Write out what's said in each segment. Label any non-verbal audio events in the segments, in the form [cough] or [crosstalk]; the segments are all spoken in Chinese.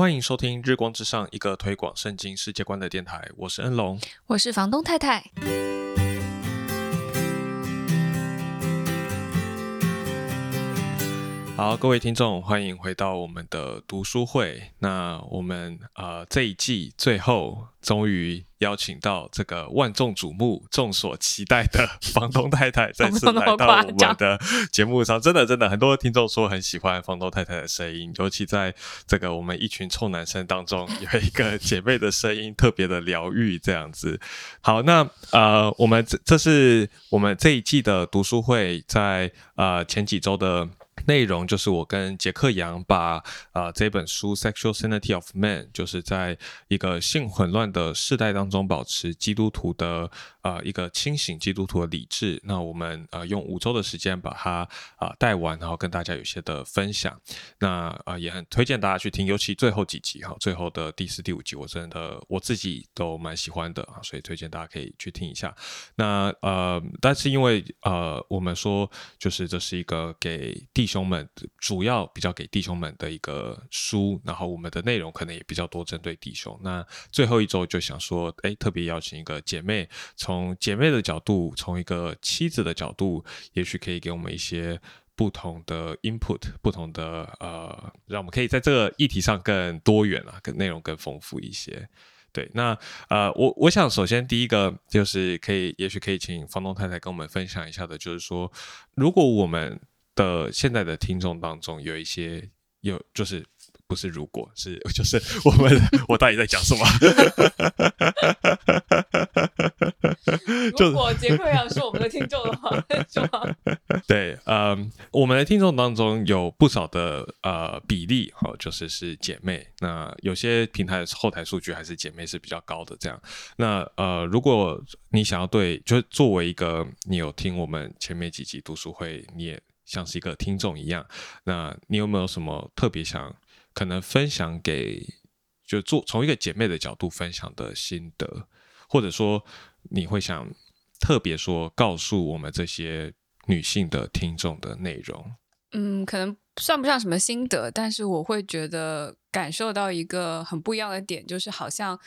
欢迎收听《日光之上》，一个推广圣经世界观的电台。我是恩龙，我是房东太太。好，各位听众，欢迎回到我们的读书会。那我们呃这一季最后终于邀请到这个万众瞩目、众所期待的房东太太再次来到我们的节目上。真的，真的，很多听众说很喜欢房东太太的声音，尤其在这个我们一群臭男生当中，有一个姐妹的声音特别的疗愈，这样子。好，那呃，我们这这是我们这一季的读书会，在呃前几周的。内容就是我跟杰克杨把啊这本书《Sexual Sanity of Man》，就是在一个性混乱的世代当中保持基督徒的啊一个清醒基督徒的理智。那我们呃用五周的时间把它啊带完，然后跟大家有些的分享。那啊也很推荐大家去听，尤其最后几集哈，最后的第四、第五集，我真的我自己都蛮喜欢的啊，所以推荐大家可以去听一下。那呃，但是因为呃我们说就是这是一个给弟兄们主要比较给弟兄们的一个书，然后我们的内容可能也比较多针对弟兄。那最后一周就想说，哎，特别邀请一个姐妹，从姐妹的角度，从一个妻子的角度，也许可以给我们一些不同的 input，不同的呃，让我们可以在这个议题上更多元啊，更内容更丰富一些。对，那呃，我我想首先第一个就是可以，也许可以请房东太太跟我们分享一下的，就是说，如果我们的现在的听众当中有一些有就是不是如果是 [laughs] 就是我们 [laughs] 我到底在讲什么？[laughs] 如果杰克要是我们的听众的话，是吗？对，嗯，我们的听众当中有不少的呃比例哈，就是是姐妹。那有些平台后台数据还是姐妹是比较高的。这样，那呃，如果你想要对，就是作为一个你有听我们前面几集读书会，你也。像是一个听众一样，那你有没有什么特别想可能分享给，就做从一个姐妹的角度分享的心得，或者说你会想特别说告诉我们这些女性的听众的内容？嗯，可能算不上什么心得，但是我会觉得感受到一个很不一样的点，就是好像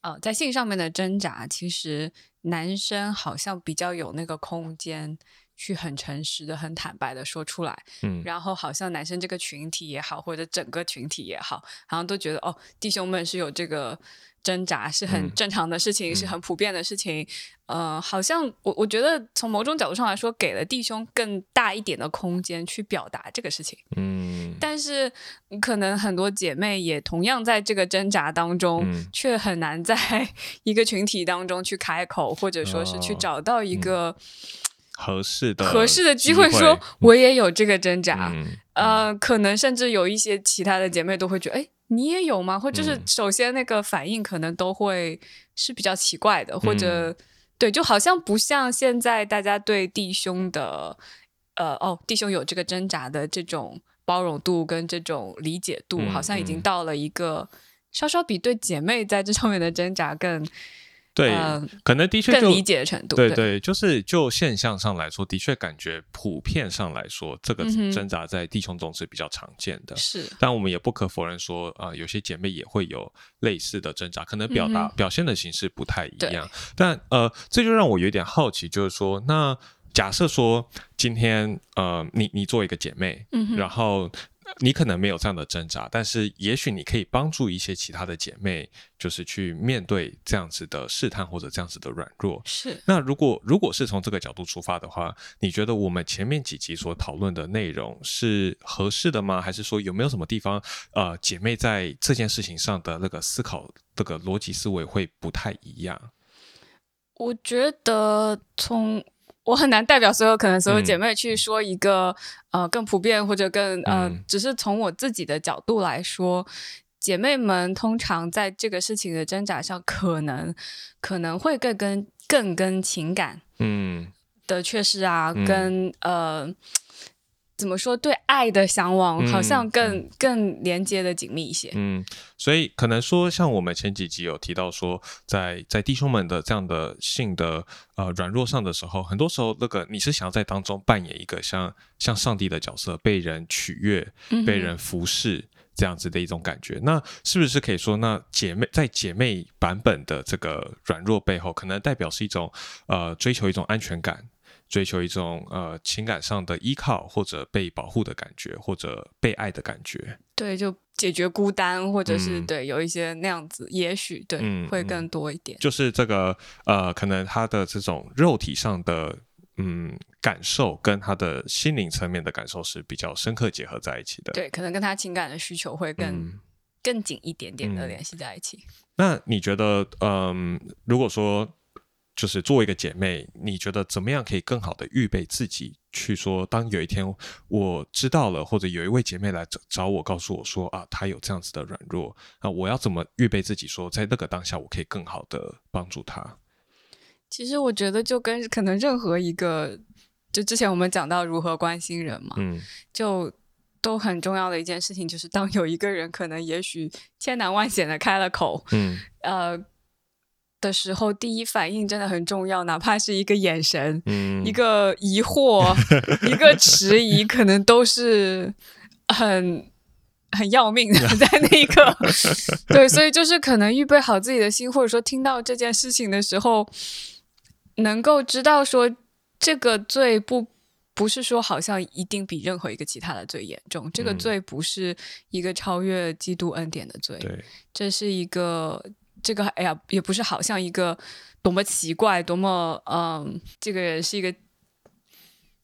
呃，在性上面的挣扎，其实男生好像比较有那个空间。去很诚实的、很坦白的说出来，嗯，然后好像男生这个群体也好，或者整个群体也好，好像都觉得哦，弟兄们是有这个挣扎，是很正常的事情，是很普遍的事情。呃，好像我我觉得从某种角度上来说，给了弟兄更大一点的空间去表达这个事情。嗯，但是可能很多姐妹也同样在这个挣扎当中，却很难在 [laughs] 一个群体当中去开口，或者说是去找到一个。合适的合适的机会，说我也有这个挣扎，呃，可能甚至有一些其他的姐妹都会觉得，哎，你也有吗？或就是首先那个反应可能都会是比较奇怪的，或者对，就好像不像现在大家对弟兄的，呃，哦，弟兄有这个挣扎的这种包容度跟这种理解度，好像已经到了一个稍稍比对姐妹在这上面的挣扎更。对，可能的确更理解的程度。对对，就是就现象上来说，的确感觉普遍上来说，这个挣扎在弟兄中是比较常见的。是，但我们也不可否认说，啊，有些姐妹也会有类似的挣扎，可能表达表现的形式不太一样。但呃，这就让我有点好奇，就是说，那假设说今天呃，你你做一个姐妹，然后。[laughs] 你可能没有这样的挣扎，但是也许你可以帮助一些其他的姐妹，就是去面对这样子的试探或者这样子的软弱。是。那如果如果是从这个角度出发的话，你觉得我们前面几集所讨论的内容是合适的吗？还是说有没有什么地方，呃，姐妹在这件事情上的那个思考，这个逻辑思维会不太一样？我觉得从。我很难代表所有可能所有姐妹去说一个呃更普遍或者更呃，只是从我自己的角度来说，姐妹们通常在这个事情的挣扎上，可能可能会更跟更跟情感嗯。的缺失啊，跟呃。怎么说？对爱的向往好像更更连接的紧密一些。嗯，所以可能说，像我们前几集有提到说，在在弟兄们的这样的性的呃软弱上的时候，很多时候那个你是想要在当中扮演一个像像上帝的角色，被人取悦、被人服侍。这样子的一种感觉。那是不是可以说，那姐妹在姐妹版本的这个软弱背后，可能代表是一种呃追求一种安全感，追求一种呃情感上的依靠，或者被保护的感觉，或者被爱的感觉？对，就解决孤单，或者是、嗯对有一些那样子，也许对、会更多一点。就是这个呃，可能他的这种肉体上的嗯感受，跟他的心灵层面的感受是比较深刻结合在一起的。对，可能跟他情感的需求会更、嗯更紧一点点的嗯联系在一起。那你觉得，嗯，如果说就是作为一个姐妹，你觉得怎么样可以更好的预备自己，去说，当有一天我知道了，或者有一位姐妹来找找我，告诉我说啊，她有这样子的软弱，那我要怎么预备自己，说在那个当下，我可以更好的帮助她？其实我觉得就跟可能任何一个，就之前我们讲到如何关心人嘛，嗯就都很重要的一件事情，就是当有一个人可能也许千难万险的开了口，嗯呃的时候，第一反应真的很重要，哪怕是一个眼神、嗯，一个疑惑、[laughs] 一个迟疑，可能都是很。很要命的，在那一刻，对，所以就是可能预备好自己的心，或者说听到这件事情的时候，能够知道说这个罪不不是说好像一定比任何一个其他的罪严重，这个嗯。罪不是一个超越基督恩典的罪，对，这是一个这个哎呀，也不是好像一个多么奇怪，多么嗯，这个人是一个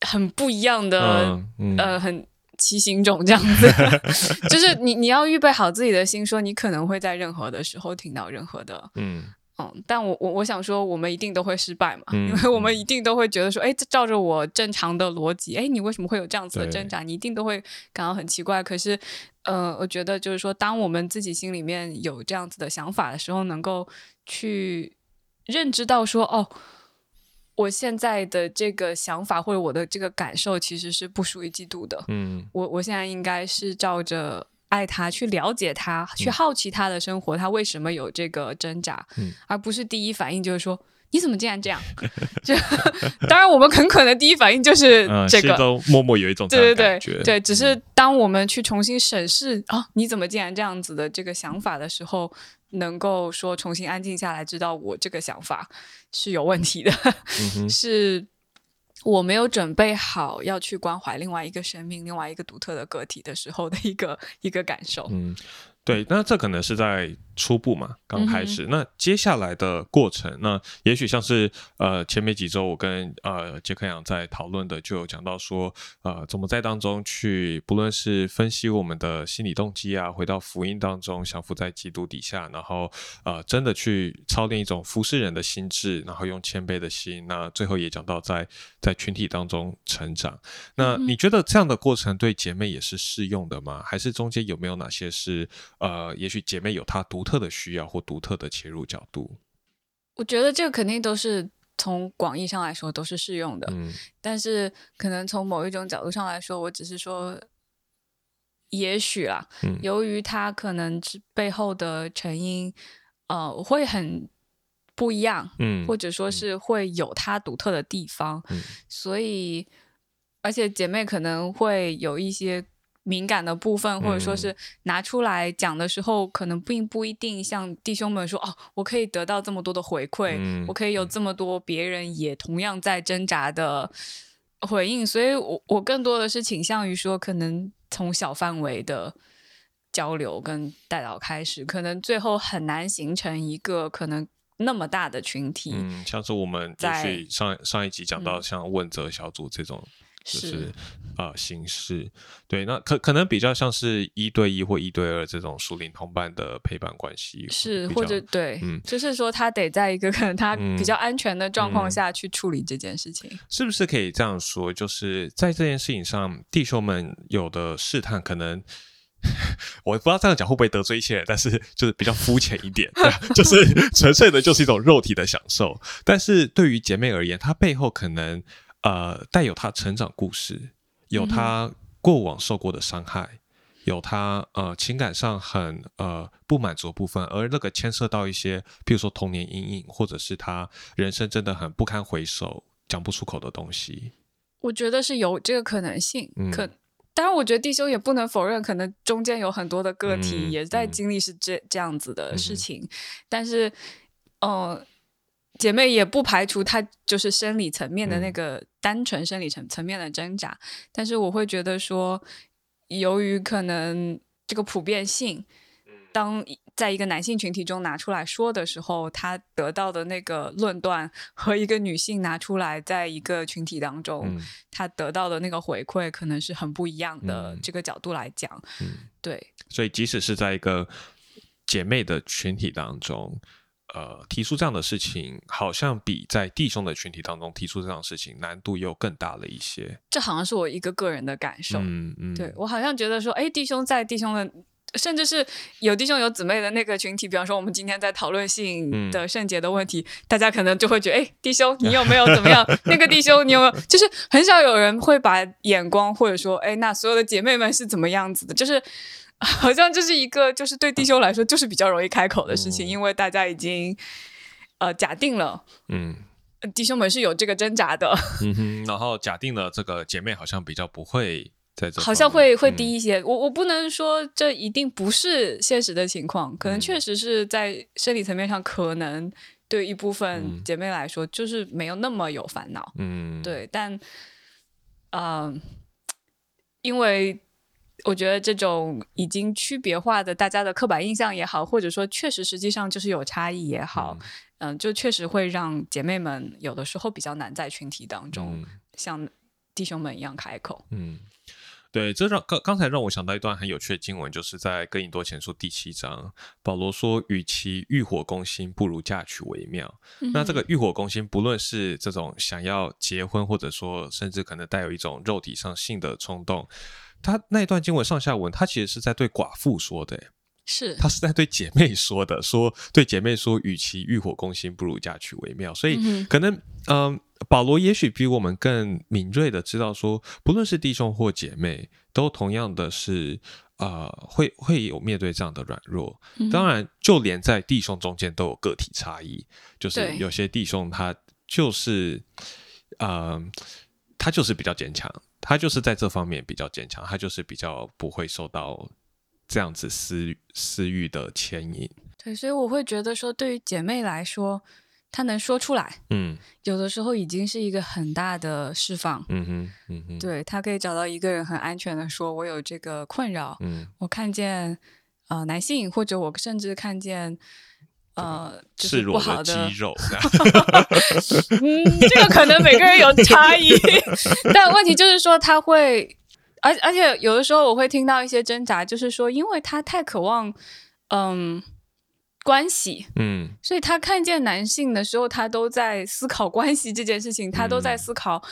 很不一样的、嗯嗯呃很。奇形种这样子，[laughs] 就是你你要预备好自己的心，说你可能会在任何的时候听到任何的嗯嗯，但我我我想说，我们一定都会失败嘛，嗯因为我们一定都会觉得说，哎，这照着我正常的逻辑，哎，你为什么会有这样子的挣扎？你一定都会感到很奇怪。可是，呃，我觉得就是说，当我们自己心里面有这样子的想法的时候，能够去认知到说，哦，我现在的这个想法或者我的这个感受其实是不属于嫉妒的，嗯我我现在应该是照着爱他，去了解他，去嗯好奇他的生活，他为什么有这个挣扎，嗯而不是第一反应就是说你怎么竟然这样？[laughs] 就当然，我们很可能第一反应就是嗯，这个。心中默默有一种对对对对，只是当我们去重新审视啊，你怎么竟然这样子的这个想法的时候，能够说重新安静下来，知道我这个想法是有问题的，嗯 [laughs] 是我没有准备好要去关怀另外一个生命、另外一个独特的个体的时候的一个一个感受。嗯，对，那这可能是在初步嘛，刚开始。那接下来的过程，那也许像是呃前面几周我跟呃杰克阳在讨论的，就有讲到说，呃，怎么在当中去，不论是分析我们的心理动机啊，回到福音当中，降服在基督底下，然后呃真的去操练一种服侍人的心智，然后用谦卑的心。那最后也讲到在在群体当中成长。那你觉得这样的过程对姐妹也是适用的吗？还是中间有没有哪些是呃，也许姐妹有她独特的需要或独特的切入角度？我觉得这个肯定都是从广义上来说都是适用的，嗯。但是可能从某一种角度上来说，我只是说，也许啦，嗯。由于它可能是背后的成因，呃，会很不一样，嗯。或者说是会有它独特的地方，嗯。所以，而且姐妹可能会有一些敏感的部分，或者说嗯是拿出来讲的时候，可能并不一定像弟兄们说哦，我可以得到这么多的回馈，嗯我可以有这么多别人也同样在挣扎的回应，所以我我更多的是倾向于说，可能从小范围的。交流跟带导开始，可能最后很难形成一个可能那么大的群体。嗯，像是我们也在上上一集讲到嗯像问责小组这种。就是是呃形式，对，那可可能比较像是一对一或一对二这种熟龄同伴的陪伴关系，是，或者对，嗯就是说他得在一个可能他嗯比较安全的状况嗯下去处理这件事情。是不是可以这样说？就是在这件事情上，弟兄们有的试探，可能 [laughs] 我不知道这样讲会不会得罪一些人，但是就是比较肤浅一点，[laughs] 就是纯粹的就是一种肉体的享受。但是对于姐妹而言，她背后可能呃带有他成长故事，有他过往受过的伤害。有他呃情感上很呃不满足的部分，而那个牵涉到一些，譬如说童年阴影，或者是他人生真的很不堪回首、讲不出口的东西。我觉得是有这个可能性，嗯可当然，我觉得弟兄也不能否认，可能中间有很多的个体嗯也在嗯经历是这这样子的事情，但是，呃，姐妹也不排除她就是生理层面的那嗯。个单纯生理层层面的挣扎，但是我会觉得说，由于可能这个普遍性，嗯。当在一个男性群体中拿出来说的时候，他得到的那个论断和一个女性拿出来在一个群体当中，嗯。他得到的那个回馈可能是很不一样的。嗯。这个角度来讲，嗯，对，所以即使是在一个姐妹的群体当中，呃，提出这样的事情，好像比在弟兄的群体当中提出这样的事情难度又更大了一些。这好像是我一个个人的感受。嗯嗯，对我好像觉得说，哎，弟兄在弟兄的。甚至是有弟兄有姊妹的那个群体，比方说我们今天在讨论性嗯的圣洁的问题，大家可能就会觉得，哎，弟兄你有没有怎么样？[laughs] 那个弟兄你有没有？就是很少有人会把眼光或者说，哎，那所有的姐妹们是怎么样子的？就是 [laughs] 好像这是一个，就是对弟兄来说就是比较容易开口的事情，嗯。因为大家已经呃假定了嗯。呃弟兄们是有这个挣扎的，嗯哼，然后假定了这个姐妹好像比较不会在这好像会会嗯低一些。我我不能说这一定不是现实的情况，可能嗯。确实是在生理层面上，可能对一部嗯。分姐妹来说就是没有那么有烦恼。嗯，对，但呃，因为我觉得这种已经区别化的大家的刻板印象也好，或者说确实实际上就是有差异也好，嗯、就确实会让姐妹们有的时候比较难在群体当中、嗯。像弟兄们一样开口。嗯，对，这让刚刚才让我想到一段很有趣的经文，就是在哥林多前书第七章，保罗说：“与其欲火攻心，不如嫁娶为妙。那这个欲火攻心，不论是这种想要结婚，或者说甚至可能带有一种肉体上性的冲动，他那一段经文上下文，他其实是在对寡妇说的，是他是在对姐妹说的，说对姐妹说，与其欲火攻心，不如嫁娶为妙。所以嗯可能，嗯、保罗也许比我们更敏锐的知道说，不论是弟兄或姐妹，都同样的是，呃，会会有面对这样的软弱。嗯当然，就连在弟兄中间都有个体差异，就是有些弟兄他就是，呃，他就是比较坚强，他就是在这方面比较坚强，他就是比较不会受到这样子私私欲的牵引。对，所以我会觉得说，对于姐妹来说，她能说出来，嗯。有的时候已经是一个很大的释放。嗯哼嗯哼，对她可以找到一个人很安全的说，我有这个困扰，嗯。我看见呃男性，或者我甚至看见呃就是不赤裸好的肌，肉，嗯，这个可能每个人有差异，[laughs] 但问题就是说他会，而而且有的时候我会听到一些挣扎，就是说因为他太渴望嗯关系，嗯所以他看见男性的时候，他都在思考关系这件事情，他都在嗯思考，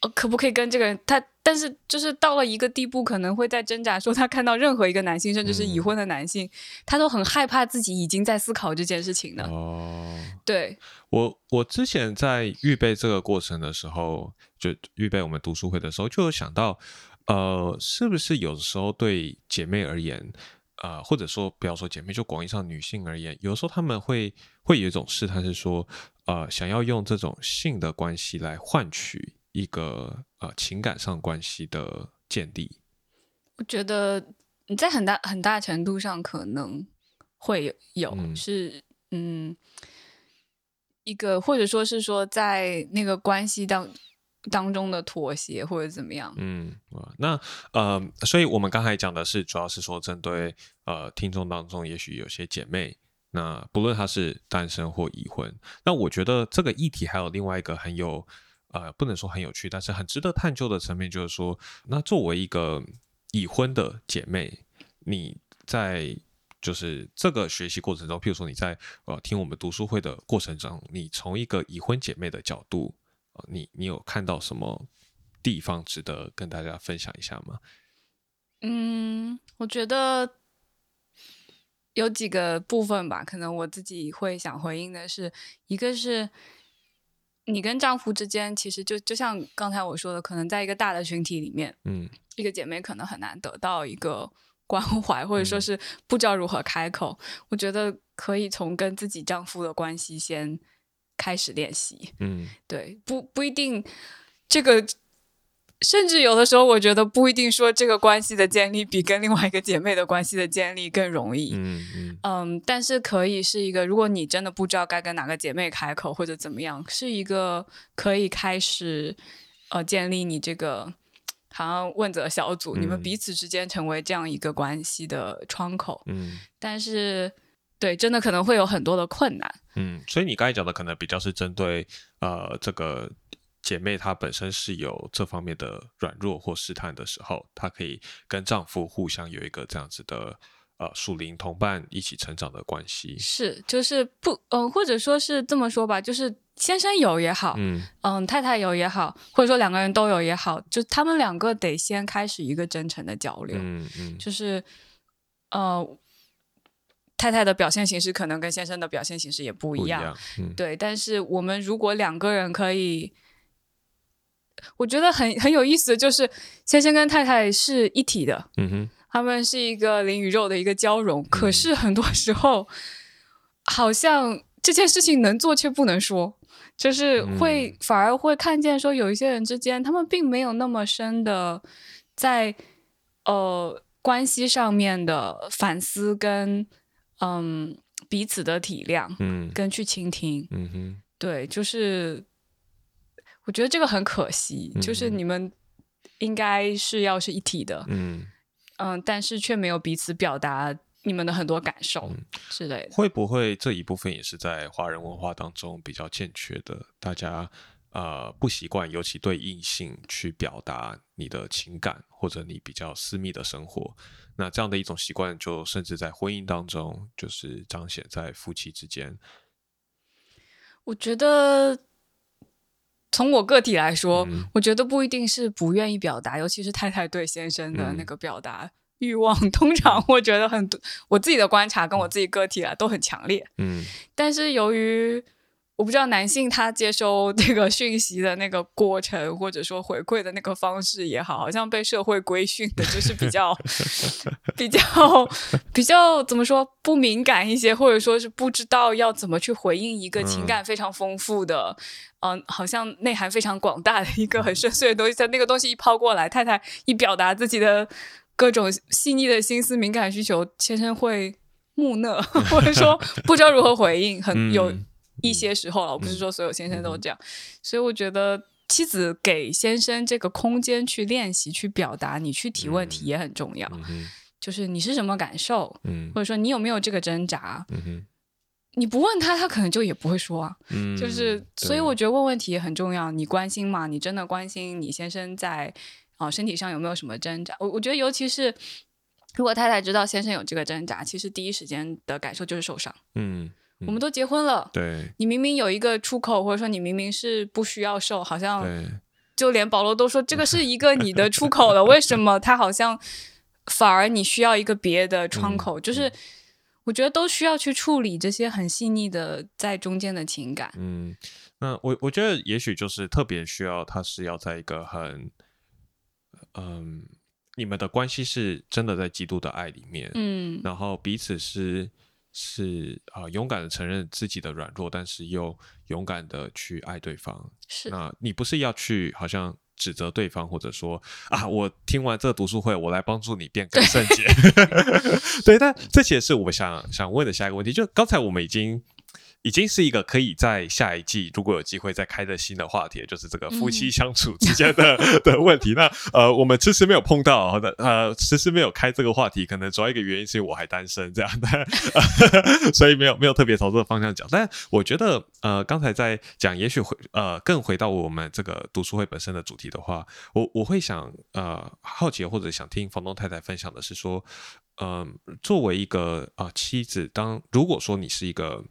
呃，可不可以跟这个人？他但是就是到了一个地步，可能会在挣扎，说他看到任何一个男性，甚至是已嗯婚的男性，他都很害怕自己已经在思考这件事情了。哦。对，我我之前在预备这个过程的时候，就预备我们读书会的时候，就有想到，呃，是不是有的时候对姐妹而言，呃，或者说不要说姐妹，就广义上女性而言，有时候她们会会有一种试探，是说，呃，想要用这种性的关系来换取一个呃情感上关系的建立。我觉得你在很大很大程度上可能会有有、嗯是嗯一个，或者说是说在那个关系当当中的妥协或者怎么样。嗯，那呃，所以我们刚才讲的是，主要是说针对呃听众当中，也许有些姐妹，那不论她是单身或已婚，那我觉得这个议题还有另外一个很有呃，不能说很有趣，但是很值得探究的层面，就是说，那作为一个已婚的姐妹，你在就是这个学习过程中，譬如说你在呃听我们读书会的过程中，你从一个已婚姐妹的角度，你你有看到什么地方值得跟大家分享一下吗？嗯，我觉得有几个部分吧，可能我自己会想回应的是，一个是你跟丈夫之间，其实就就像刚才我说的，可能在一个大的群体里面，嗯一个姐妹可能很难得到一个关怀，或者说嗯是不知道如何开口。我觉得可以从跟自己丈夫的关系先开始练习。嗯对，不不一定这个甚至有的时候，我觉得不一定说这个关系的建立比跟另外一个姐妹的关系的建立更容易。嗯嗯嗯，但是可以是一个，如果你真的不知道该跟哪个姐妹开口或者怎么样，是一个可以开始呃建立你这个好像问责小组，你们嗯彼此之间成为这样一个关系的窗口。嗯但是对，真的可能会有很多的困难。嗯，所以你刚才讲的可能比较是针对呃这个姐妹她本身是有这方面的软弱或试探的时候，她可以跟丈夫互相有一个这样子的呃属灵同伴一起成长的关系。是，就是不，嗯、或者说是这么说吧，就是先生有也好，嗯嗯，太太有也好，或者说两个人都有也好，就他们两个得先开始一个真诚的交流，嗯嗯就是呃，太太的表现形式可能跟先生的表现形式也不一样，一样。嗯对。但是我们如果两个人可以，我觉得很很有意思的就是，先生跟太太是一体的，嗯哼他们是一个灵与肉的一个交融，可嗯是很多时候好像这件事情能做却不能说，就是会、嗯反而会看见说有一些人之间，他们并没有那么深的在呃关系上面的反思跟嗯彼此的体谅嗯。跟去倾听，嗯哼。对，就是我觉得这个很可惜，就是嗯你们应该是要是一体的，嗯，嗯，但是却没有彼此表达你们的很多感受嗯之类的。会不会这一部分也是在华人文化当中比较欠缺的？大家呃不习惯，尤其对异性去表达你的情感或者你比较私密的生活。那这样的一种习惯，就甚至在婚姻当中，就是彰显在夫妻之间。我觉得从我个体来说，嗯我觉得不一定是不愿意表达，尤其是太太对先生的那嗯个表达欲望，通常我觉得很多，我自己的观察跟我自己个体啊都很强烈。嗯但是由于我不知道男性他接收这个讯息的那个过程，或者说回馈的那个方式也好，好像被社会规训的，就是比较 [laughs] 比较比较怎么说不敏感一些，或者说是不知道要怎么去回应一个情感非常丰富的，嗯、好像内涵非常广大的一个很深邃的东西。在那个东西一抛过来，太太一表达自己的各种细腻的心思、敏感需求，先生会木讷，[laughs] 或者说不知道如何回应，很有嗯一些时候了，我不是说所有先生都这样，所以我觉得妻子给先生这个空间去练习、去表达，你去提问题也很重要。就是你是什么感受，嗯或者说你有没有这个挣扎，嗯你不问他，他可能就也不会说啊。嗯，就是，所以我觉得问问题也很重要。你关心吗？你真的关心你先生在啊、身体上有没有什么挣扎？我我觉得，尤其是如果太太知道先生有这个挣扎，其实第一时间的感受就是受伤。嗯我们都结婚了，对。你明明有一个出口，或者说你明明是不需要受，好像就连保罗都说这个是一个你的出口了，为什么他好像反而你需要一个别的窗口？就是我觉得都需要去处理这些很细腻的在中间的情感。嗯，那我我觉得也许就是特别需要，他是要在一个很，嗯，你们的关系是真的在基督的爱里面，嗯。然后彼此是是啊、呃勇敢的承认自己的软弱，但是又勇敢的去爱对方。是那你不是要去好像指责对方，或者说啊，我听完这个读书会，我来帮助你变更圣洁。[laughs] 对，但这其实是我想想问的下一个问题。就刚才我们已经已经是一个可以在下一季如果有机会再开的新的话题，就是这个夫妻嗯相处之间的、[laughs] [laughs] 的问题。那呃，我们迟迟没有碰到的，呃，迟迟没有开这个话题，可能主要一个原因是因为我还单身这样的，[laughs] 所以没有没有特别朝这个方向讲。但我觉得呃，刚才在讲，也许回呃更回到我们这个读书会本身的主题的话，我我会想呃好奇或者想听房东太太分享的是说，嗯、作为一个啊、呃妻子，当如果说你是一个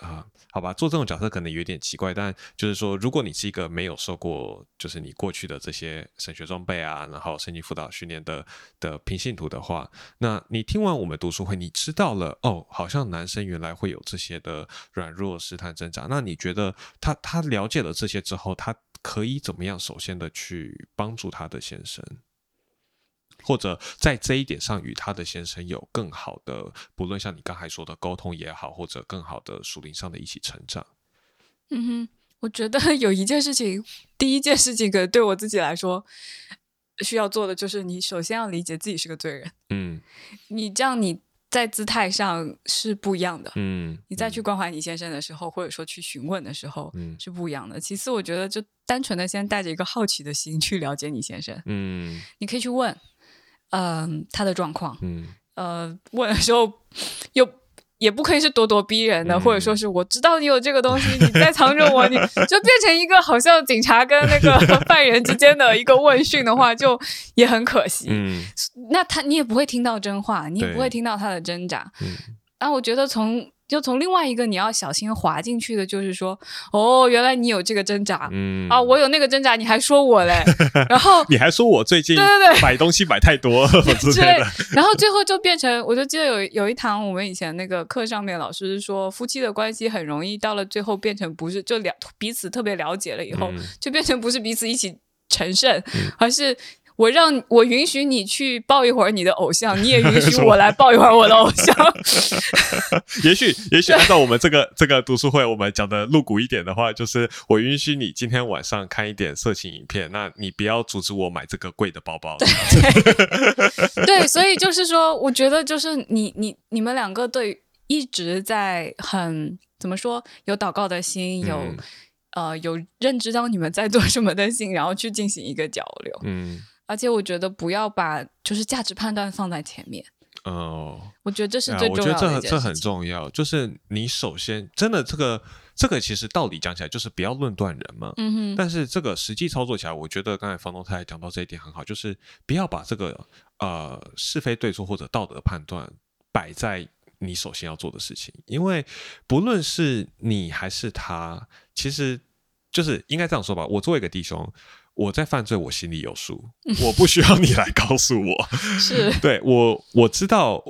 啊、好吧，做这种角色可能有点奇怪，但就是说，如果你是一个没有受过，就是你过去的这些神学装备啊，然后圣经辅导训练的的平信徒的话，那你听完我们读书会，你知道了哦，好像男生原来会有这些的软弱、试探、挣扎。那你觉得他他了解了这些之后，他可以怎么样？首先的去帮助他的先生，或者在这一点上与他的先生有更好的，不论像你刚才说的沟通也好，或者更好的属灵上的一起成长。嗯哼，我觉得有一件事情，第一件事情，可能对我自己来说需要做的就是，你首先要理解自己是个罪人。嗯你这样你在姿态上是不一样的。嗯，你再去关怀你先生的时候，或者说去询问的时候，嗯是不一样的。其次，我觉得就单纯的先带着一个好奇的心去了解你先生，嗯你可以去问，嗯、他的状况，嗯。呃，问的时候又也不可以是咄咄逼人的，嗯或者说是我知道你有这个东西，你在藏着我，你就变成一个好像警察跟那个 [laughs] 犯人之间的一个问讯的话，就也很可惜。嗯。那他你也不会听到真话，你也不会听到他的挣扎。嗯。啊，我觉得从就从另外一个你要小心滑进去的，就是说，哦，原来你有这个挣扎、嗯啊，我有那个挣扎，你还说我嘞，[laughs] 然后你还说我最近对对对买东西买太多之之类类的，，然后最后就变成，我就记得有有一堂我们以前那个课上面，老师是说，夫妻的关系很容易到了最后变成不是就了彼此特别了解了以后，嗯就变成不是彼此一起成圣，而是。我让我允许你去抱一会儿你的偶像，你也允许 [laughs] 我来抱一会儿我的偶像。[laughs] 也许，也许按照我们这个这个读书会，我们讲的露骨一点的话，就是我允许你今天晚上看一点色情影片，那你不要阻止我买这个贵的包包。[laughs] 对，所以就是说，我觉得就是你你你们两个对一直在很怎么说有祷告的心，有、嗯呃有认知到你们在做什么的心，然后去进行一个交流。嗯，而且我觉得不要把就是价值判断放在前面，哦，我觉得这是最重我觉得。这这很重要，就是你首先真的这个这个其实道理讲起来就是不要论断人嘛。嗯哼，但是这个实际操作起来，我觉得刚才房东太太讲到这一点很好，就是不要把这个呃是非对错或者道德判断摆在你首先要做的事情，因为不论是你还是他，其实就是应该这样说吧。我作为一个弟兄，我在犯罪，我心里有数，我不需要你来告诉我。[laughs] 是对我，我知道，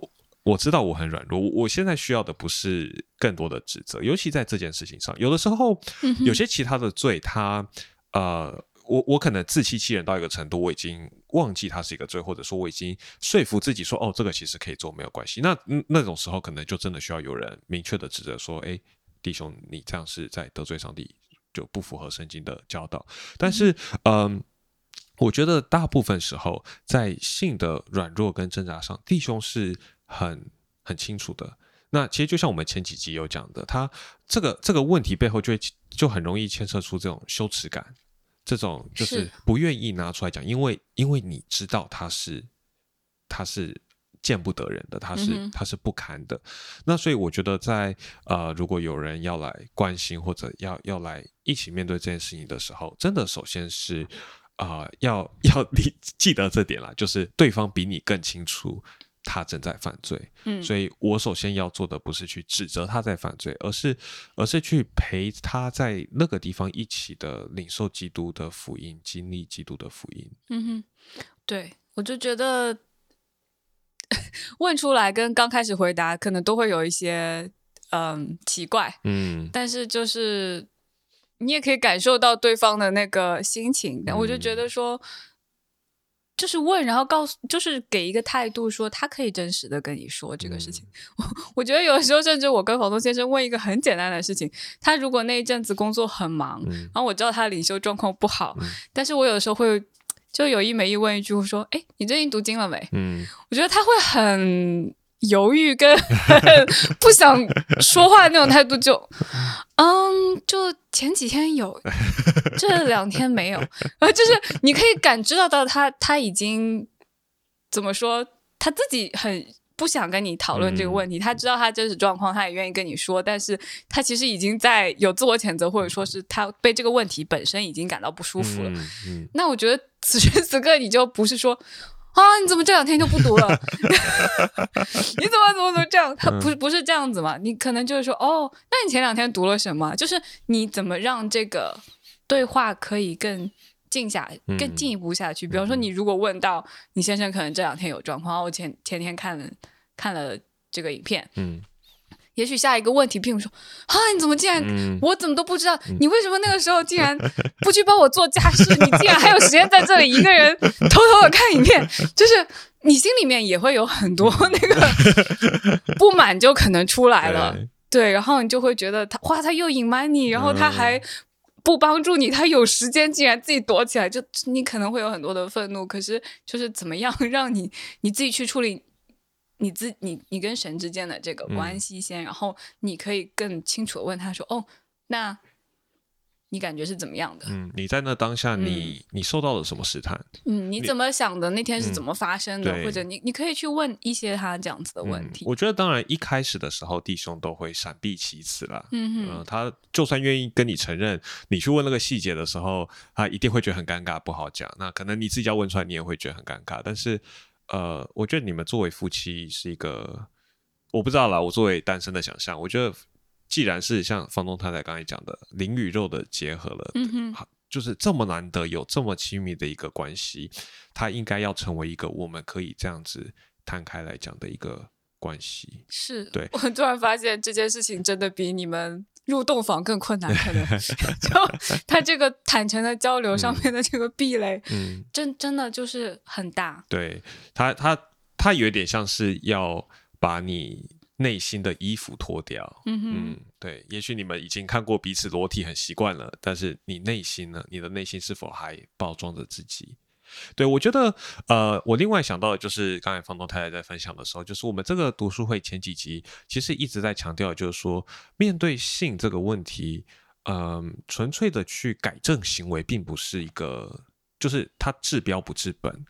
我知道我很软弱。我我现在需要的不是更多的指责，尤其在这件事情上，有的时候嗯有些其他的罪，他呃。我我可能自欺欺人到一个程度，我已经忘记它是一个罪，或者说我已经说服自己说，哦，这个其实可以做，没有关系。那嗯那种时候，可能就真的需要有人明确的指责说，哎，弟兄，你这样是在得罪上帝，就不符合圣经的教导。但是，嗯，我觉得大部分时候在性的软弱跟挣扎上，弟兄是很很清楚的。那其实就像我们前几集有讲的，他这个这个问题背后就会就很容易牵涉出这种羞耻感，这种就是是不愿意拿出来讲，因为因为你知道他是他是见不得人的，他是、他是不堪的。那所以我觉得在呃，如果有人要来关心或者要要来一起面对这件事情的时候，真的首先是啊、呃要要你记得这点啦，就是对方比你更清楚他正在犯罪，嗯所以我首先要做的不是去指责他在犯罪，而是而是去陪他在那个地方一起的领受基督的福音，经历基督的福音。嗯哼，对我就觉得问出来跟刚开始回答可能都会有一些嗯奇怪，嗯但是就是你也可以感受到对方的那个心情，但我就觉得说。就是问，然后告诉，就是给一个态度，说他可以真实的跟你说这个事情。我 [laughs] 我觉得有的时候，甚至我跟房东先生问一个很简单的事情，他如果那一阵子工作很忙，嗯然后我知道他领袖状况不好，嗯但是我有的时候会就有意没意问一句，我说：“哎，你最近读经了没？”嗯我觉得他会很犹豫，跟很 [laughs] 不想说话那种态度就，嗯，就前几天有，这两天没有，然后就是你可以感知到到他他已经怎么说，他自己很。不想跟你讨论这个问题，他知道他真实状况，他也愿意跟你说，但是他其实已经在有自我谴责，或者说是他被这个问题本身已经感到不舒服了。嗯嗯那我觉得此时此刻你就不是说啊，你怎么这两天就不读了？[laughs] 你怎么怎么怎么这样？他不是不是这样子嘛？你可能就是说，哦，那你前两天读了什么？就是你怎么让这个对话可以更进下、嗯。更进一步下去？比方说，你如果问到你先生可能这两天有状况，哦我前前天看了看了这个影片，嗯。也许下一个问题，譬如说啊，你怎么竟然嗯。我怎么都不知道，你为什么那个时候竟然 [laughs] 不去帮我做家事？你竟然还有时间在这里一个人偷偷的看影片，就是你心里面也会有很多那个 [laughs] 不满，就可能出来了。对。对，然后你就会觉得他哇，他又隐瞒你，然后他还不帮助你，他有时间竟然自己躲起来，就你可能会有很多的愤怒。可是就是怎么样 [laughs] 让你你自己去处理你自你你跟神之间的这个关系先，然后你可以更清楚的问他说：“哦，那。”你感觉是怎么样的？嗯，你在那当下，你你受到了什么试探？嗯，你怎么想的？那天是怎么发生的？或者你你可以去问一些他这样子的问题。我觉得，当然一开始的时候，弟兄都会闪避其词啦。嗯哼，他就算愿意跟你承认，你去问那个细节的时候，他一定会觉得很尴尬，不好讲。那可能你自己要问出来，你也会觉得很尴尬。但是，呃，我觉得你们作为夫妻是一个，我不知道啦。我作为单身的想象，我觉得。既然是像房东太太刚才讲的灵与肉的结合了，嗯哼，就是这么难得有这么亲密的一个关系，它应该要成为一个我们可以这样子摊开来讲的一个关系。是，对。我突然发现这件事情真的比你们入洞房更困难，可能 [laughs] 就他这个坦诚的交流上面的这个壁垒，嗯，真真的就是很大。对他，他他有点像是要把你。内心的衣服脱掉，嗯对，也许你们已经看过彼此裸体很习惯了，但是你内心呢？你的内心是否还包装着自己？对我觉得，呃，我另外想到的就是刚才房东太太在分享的时候，就是我们这个读书会前几集其实一直在强调，就是说面对性这个问题，嗯，纯粹的去改正行为，并不是一个，就是它治标不治本，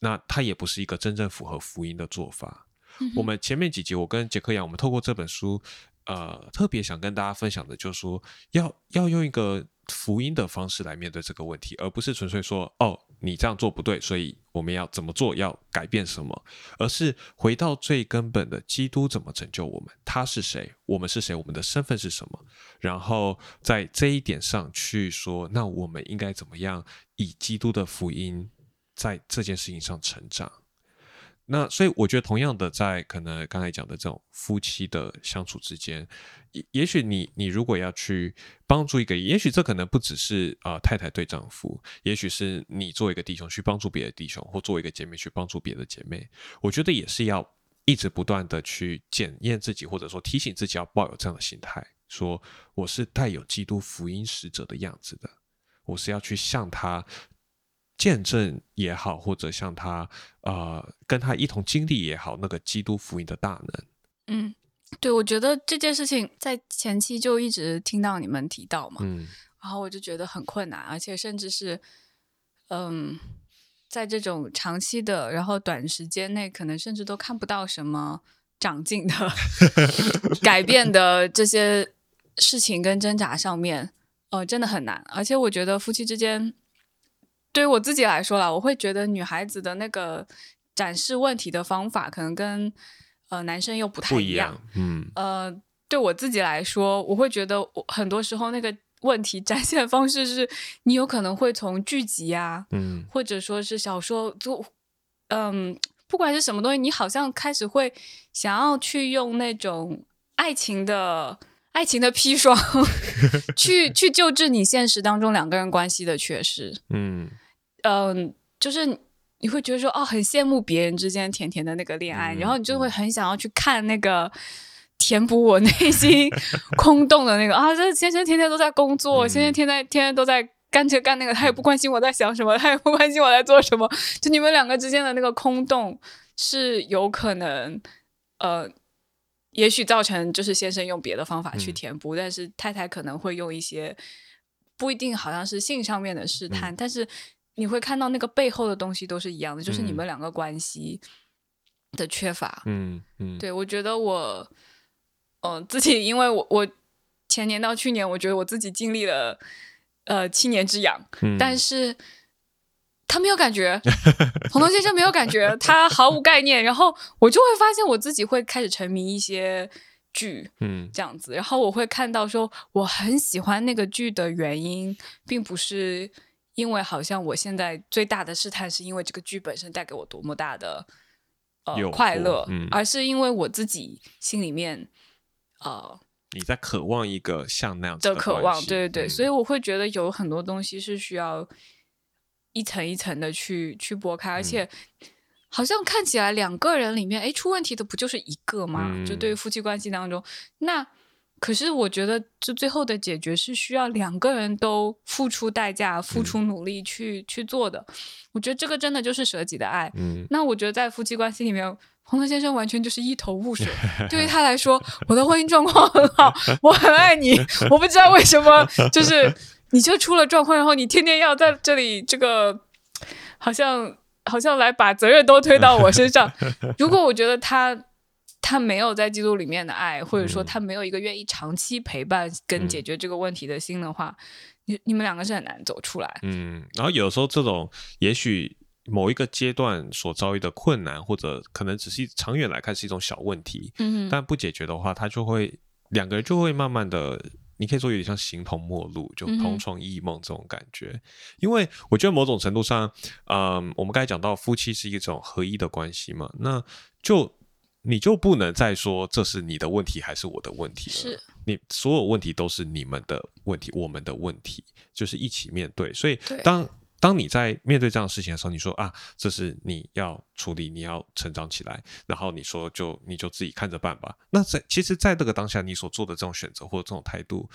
那它也不是一个真正符合福音的做法。我们前面几集，我跟杰克杨，我们透过这本书，呃，特别想跟大家分享的，就是说，要要用一个福音的方式来面对这个问题，而不是纯粹说，哦，你这样做不对，所以我们要怎么做，要改变什么，而是回到最根本的，基督怎么拯救我们，他是谁，我们是谁，我们的身份是什么，然后在这一点上去说，那我们应该怎么样以基督的福音在这件事情上成长。那所以我觉得，同样的，在可能刚才讲的这种夫妻的相处之间，也也许你你如果要去帮助一个，也许这可能不只是啊太太对丈夫，也许是你做一个弟兄去帮助别的弟兄，或做一个姐妹去帮助别的姐妹，我觉得也是要一直不断的去检验自己，或者说提醒自己要抱有这样的心态，说我是带有基督福音使者的样子的，我是要去向他。见证也好，或者像他呃跟他一同经历也好，那个基督福音的大能。嗯，对，我觉得这件事情在前期就一直听到你们提到嘛，嗯，然后我就觉得很困难，而且甚至是嗯，在这种长期的，然后短时间内，可能甚至都看不到什么长进的 [laughs] 改变的这些事情跟挣扎上面，呃，真的很难。而且我觉得夫妻之间。对于我自己来说啦，我会觉得女孩子的那个展示问题的方法，可能跟呃男生又不太一样。嗯，呃，对我自己来说，我会觉得我很多时候那个问题展现的方式是，你有可能会从剧集啊，嗯，或者说是小说，就嗯，不管是什么东西，你好像开始会想要去用那种爱情的。爱情的砒霜，[laughs] 去去救治你现实当中两个人关系的缺失。嗯嗯，就是你会觉得说，哦，很羡慕别人之间甜甜的那个恋爱，然后你就会很想要去看那个填补我内心 [laughs] 空洞的那个啊，这先生天天都在工作，先生天天天天都在干这干那个，他也不关心我在想什么，他也不关心我在做什么，就你们两个之间的那个空洞是有可能，呃。也许造成就是先生用别的方法去填补，但是太太可能会用一些不一定好像是性上面的试探，但是你会看到那个背后的东西都是一样的，就是你们两个关系的缺乏。嗯嗯，对我觉得我，嗯，自己因为我我前年到去年，我觉得我自己经历了呃七年之痒，但是。他没有感觉，[laughs] 彭东先生没有感觉，他毫无概念。然后我就会发现我自己会开始沉迷一些剧，嗯，这样子。然后我会看到说，我很喜欢那个剧的原因，并不是因为好像我现在最大的试探是因为这个剧本身带给我多么大的呃快乐，而是因为我自己心里面呃你在渴望一个像那样的渴望，对对对，所以我会觉得有很多东西是需要。一层一层的去去拨开，而且好像看起来两个人里面，哎，出问题的不就是一个吗？就对于夫妻关系当中，那可是我觉得这最后的解决是需要两个人都付出代价、付出努力去、去做的。我觉得这个真的就是舍己的爱。嗯那我觉得在夫妻关系里面，洪德先生完全就是一头雾水。[laughs] 对于他来说，我的婚姻状况很好，我很爱你，[laughs] 我不知道为什么，就是你就出了状况，然后你天天要在这里这个，好像好像来把责任都推到我身上。如果我觉得他。他没有在基督里面的爱，或者说他没有一个愿意长期陪伴跟解决这个问题的心的话，你你们两个是很难走出来。嗯，然后有时候这种也许某一个阶段所遭遇的困难，或者可能只是长远来看是一种小问题，嗯，但不解决的话，他就会两个人就会慢慢的，你可以说有点像形同陌路，就同床异梦这种感觉。因为我觉得某种程度上，嗯，我们刚才讲到夫妻是一种合一的关系嘛，那就你就不能再说这是你的问题还是我的问题了。是你所有问题都是你们的问题，我们的问题，就是一起面对。所以当当你在面对这样的事情的时候，你说啊，这是你要处理，你要成长起来，然后你说就你就自己看着办吧。那在其实，在这个当下，你所做的这种选择或者这种态度，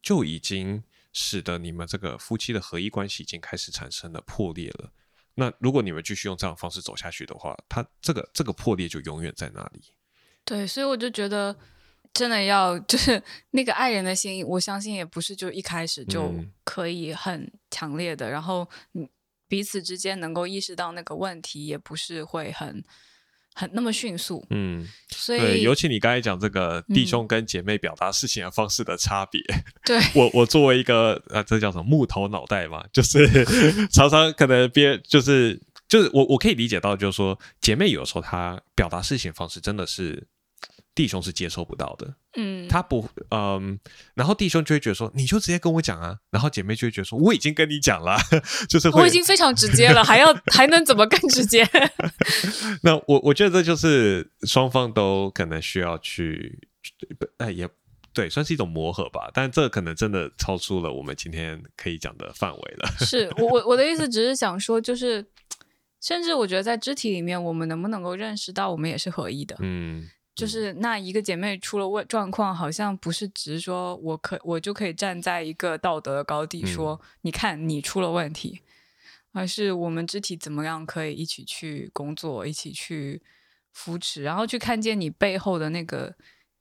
就已经使得你们这个夫妻的合一关系已经开始产生了破裂了。那如果你们继续用这样的方式走下去的话，它这个这个破裂就永远在那里。对，所以我就觉得，真的要 [laughs] 就是那个爱人的心，我相信也不是就一开始就嗯可以很强烈的，然后嗯彼此之间能够意识到那个问题，也不是会很很那么迅速。嗯，所对，以尤其你刚才讲这个弟嗯兄跟姐妹表达事情的方式的差别，[laughs] 对我我作为一个呃，这叫什么木头脑袋嘛，就是 [laughs] 常常可能别人就是就是我我可以理解到，就是说姐妹有时候她表达事情的方式真的是弟兄是接受不到的，嗯，他不嗯，然后弟兄就会觉得说你就直接跟我讲啊，然后姐妹就会觉得说我已经跟你讲了，[laughs] 就是我已经非常直接了，[laughs] 还要还能怎么更直接？[laughs] 那我我觉得这就是双方都可能需要去，哎也对，算是一种磨合吧。但这可能真的超出了我们今天可以讲的范围了。是我我我的意思只是想说，就是甚至我觉得在肢体里面，我们能不能够认识到我们也是合一的？嗯，就是那一个姐妹出了问状况，好像不是只是说我可我就可以站在一个道德的高地说，你看你出了问题，而是我们肢体怎么样可以一起去工作，一起去扶持，然后去看见你背后的那个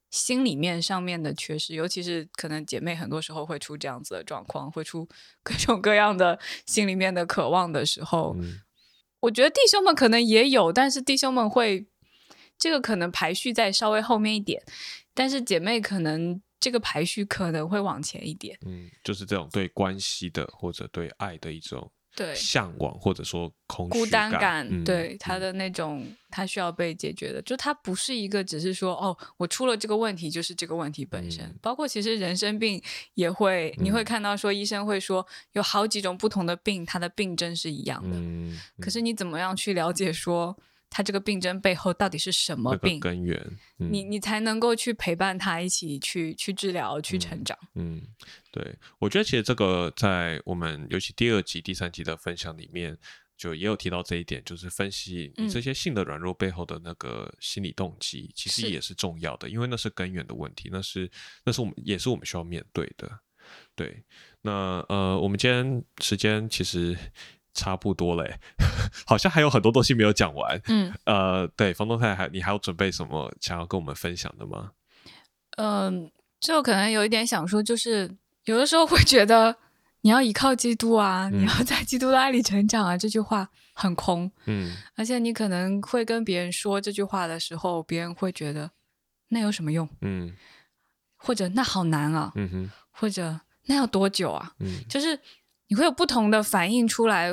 心里面上面的缺失，尤其是可能姐妹很多时候会出这样子的状况，会出 [laughs] 各种各样的心里面的渴望的时候，嗯。我觉得弟兄们可能也有，但是弟兄们会这个可能排序在稍微后面一点，但是姐妹可能这个排序可能会往前一点。嗯，就是这种对关系的或者对爱的一种对，向往，或者说空孤单感，嗯、对他嗯的那种，他需要被解决的，就他不是一个只是说哦，我出了这个问题就是这个问题本身，嗯。包括其实人生病也会，你会嗯。看到说医生会说有好几种不同的病，它的病症是一样的，嗯，可是你怎么样去了解说他这个病症背后到底是什么那个病？根源，嗯、你你才能够去陪伴他一起去去治疗、去成长。嗯，对，我觉得其实这个在我们尤其第二集、第三集的分享里面，就也有提到这一点，就是分析你嗯这些性的软弱背后的那个心理动机，其实也是重要的，因为那是根源的问题，那是那是我们也是我们需要面对的。对，那呃，我们今天时间其实差不多嘞，[laughs] 好像还有很多东西没有讲完。嗯。呃，对，房东太太还你还有准备什么想要跟我们分享的吗？嗯，就可能有一点想说，就是有的时候会觉得你要依靠基督啊，嗯。你要在基督的爱里成长啊，这句话很空，嗯。而且你可能会跟别人说这句话的时候，别人会觉得那有什么用，嗯。或者那好难啊，嗯哼。或者那要多久啊？嗯。就是你会有不同的反应出来。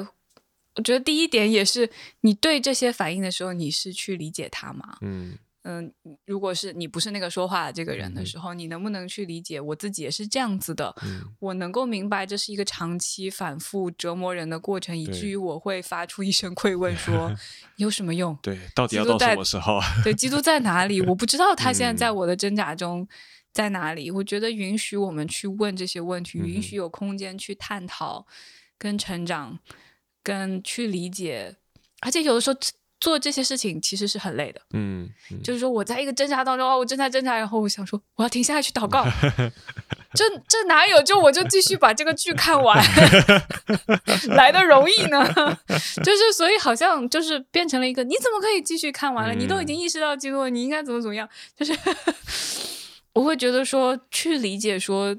我觉得第一点也是，你对这些反应的时候，你是去理解他吗？嗯嗯，如果是你不是那个说话的这个人嗯的时候，你能不能去理解我自己也是这样子的？嗯我能够明白这是一个长期反复折磨人的过程，以至于我会发出一声愧问说：[laughs] 有什么用？对，到底要到什么时候？对，基督在哪里？我不知道他现在在嗯我的挣扎中在哪里。我觉得允许我们去问这些问题，允许有空间去探讨、跟成长、跟去理解，而且有的时候做这些事情其实是很累的。嗯，就是说我在一个挣扎当中哦，我正在挣扎，然后我想说我要停下来去祷告。[laughs] 这这哪有？就我就继续把这个剧看完，[laughs] 来的容易呢？[laughs] 就是所以好像就是变成了一个，你怎么可以继续看完了？你都已经意识到结果，你应该怎么怎么样？就是我会觉得说，去理解说，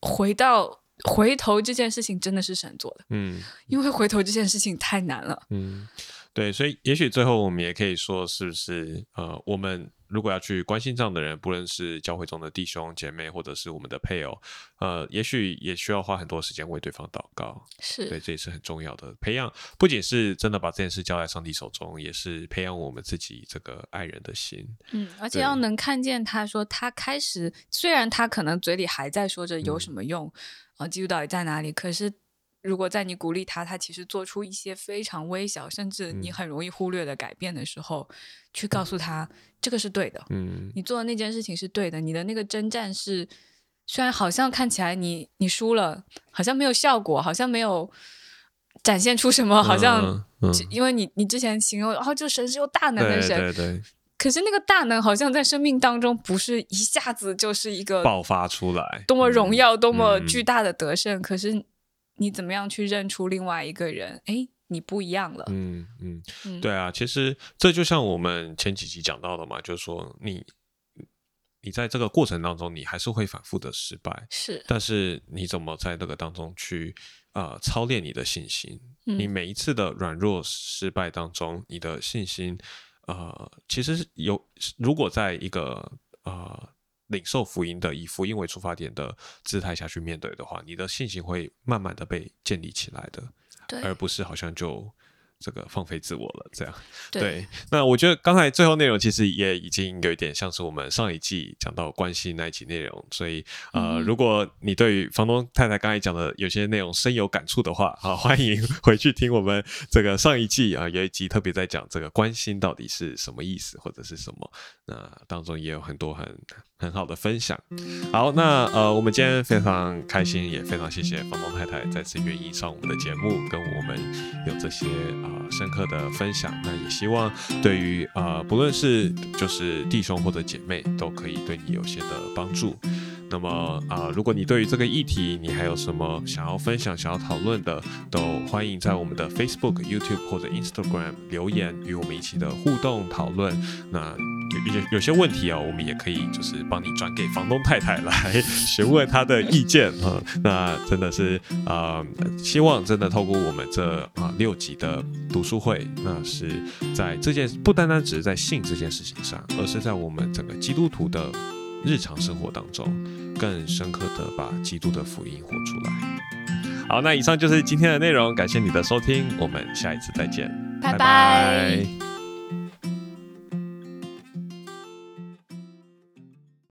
回到回头这件事情真的是神做的，嗯，因为回头这件事情太难了，嗯，对，所以也许最后我们也可以说，是不是呃，我们。如果要去关心这样的人，不论是教会中的弟兄姐妹，或者是我们的配偶，呃，也许也需要花很多时间为对方祷告。是对，这也是很重要的培养。不仅是真的把这件事交在上帝手中，也是培养我们自己这个爱人的心。嗯，而且要能看见他说他开始，虽然他可能嘴里还在说着有什么用啊，基督到底在哪里？可是。如果在你鼓励他，他其实做出一些非常微小，甚至你很容易忽略的改变的时候，去告诉他这个是对的，嗯，你做的那件事情是对的，你的那个征战是虽然好像看起来你你输了，好像没有效果，好像没有展现出什么，好像因为你你之前形容哦，就神是有大能的神，对对，可是那个大能好像在生命当中不是一下子就是一个爆发出来，多么荣耀，多么巨大的得胜，可是。你怎么样去认出另外一个人？哎，你不一样了。嗯嗯，对啊，其实这就像我们前几集讲到的嘛，就是说你你在这个过程当中，你还是会反复的失败，是。但是你怎么在那个当中去呃操练你的信心？你每一次的软弱失败当中，你的信心呃，其实有如果在一个呃。领受福音的，以福音为出发点的姿态下去面对的话，你的信心会慢慢的被建立起来的，而不是好像就。这个放飞自我了，这样对。那我觉得刚才最后内容其实也已经有一点像是我们上一季讲到关系那一集内容，所以呃，如果你对于房东太太刚才讲的有些内容深有感触的话，啊，欢迎回去听我们这个上一季啊，有一集特别在讲这个关心到底是什么意思或者是什么，那当中也有很多很很好的分享。好，那呃，我们今天非常开心，也非常谢谢房东太太再次愿意上我们的节目，跟我们有这些啊。深刻的分享，那也希望对于呃，不论是就是弟兄或者姐妹，都可以对你有些的帮助。那么啊，如果你对于这个议题，你还有什么想要分享、想要讨论的，都欢迎在我们的 Facebook、YouTube 或者 Instagram 留言，与我们一起的互动讨论。那有有有些问题啊，我们也可以就是帮你转给房东太太来询问她的意见啊。[laughs] 那真的是啊，希望真的透过我们这啊六集的读书会，那是在这件不单单只是在性这件事情上，而是在我们整个基督徒的日常生活当中，更深刻的把基督的福音活出来。好，那以上就是今天的内容，感谢你的收听，我们下一次再见，拜拜。